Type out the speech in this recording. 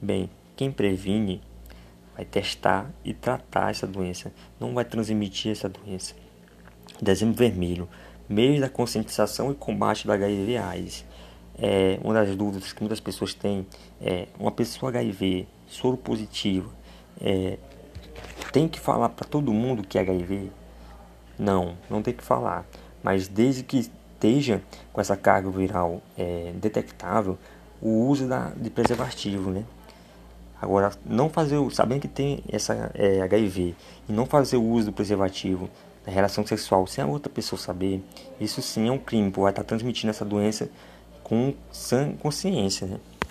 Bem, quem previne vai testar e tratar essa doença, não vai transmitir essa doença. Dezembro Vermelho, mês da conscientização e combate do HIV/AIDS. É, uma das dúvidas que muitas pessoas têm é uma pessoa HIV, soro positivo, é, tem que falar para todo mundo que é HIV? Não, não tem que falar. Mas desde que esteja com essa carga viral é, detectável, o uso da, de preservativo, né? Agora, não fazer, sabendo que tem essa é, HIV e não fazer o uso do preservativo na relação sexual sem a outra pessoa saber, isso sim é um crime, vai estar transmitindo essa doença com consciência, né?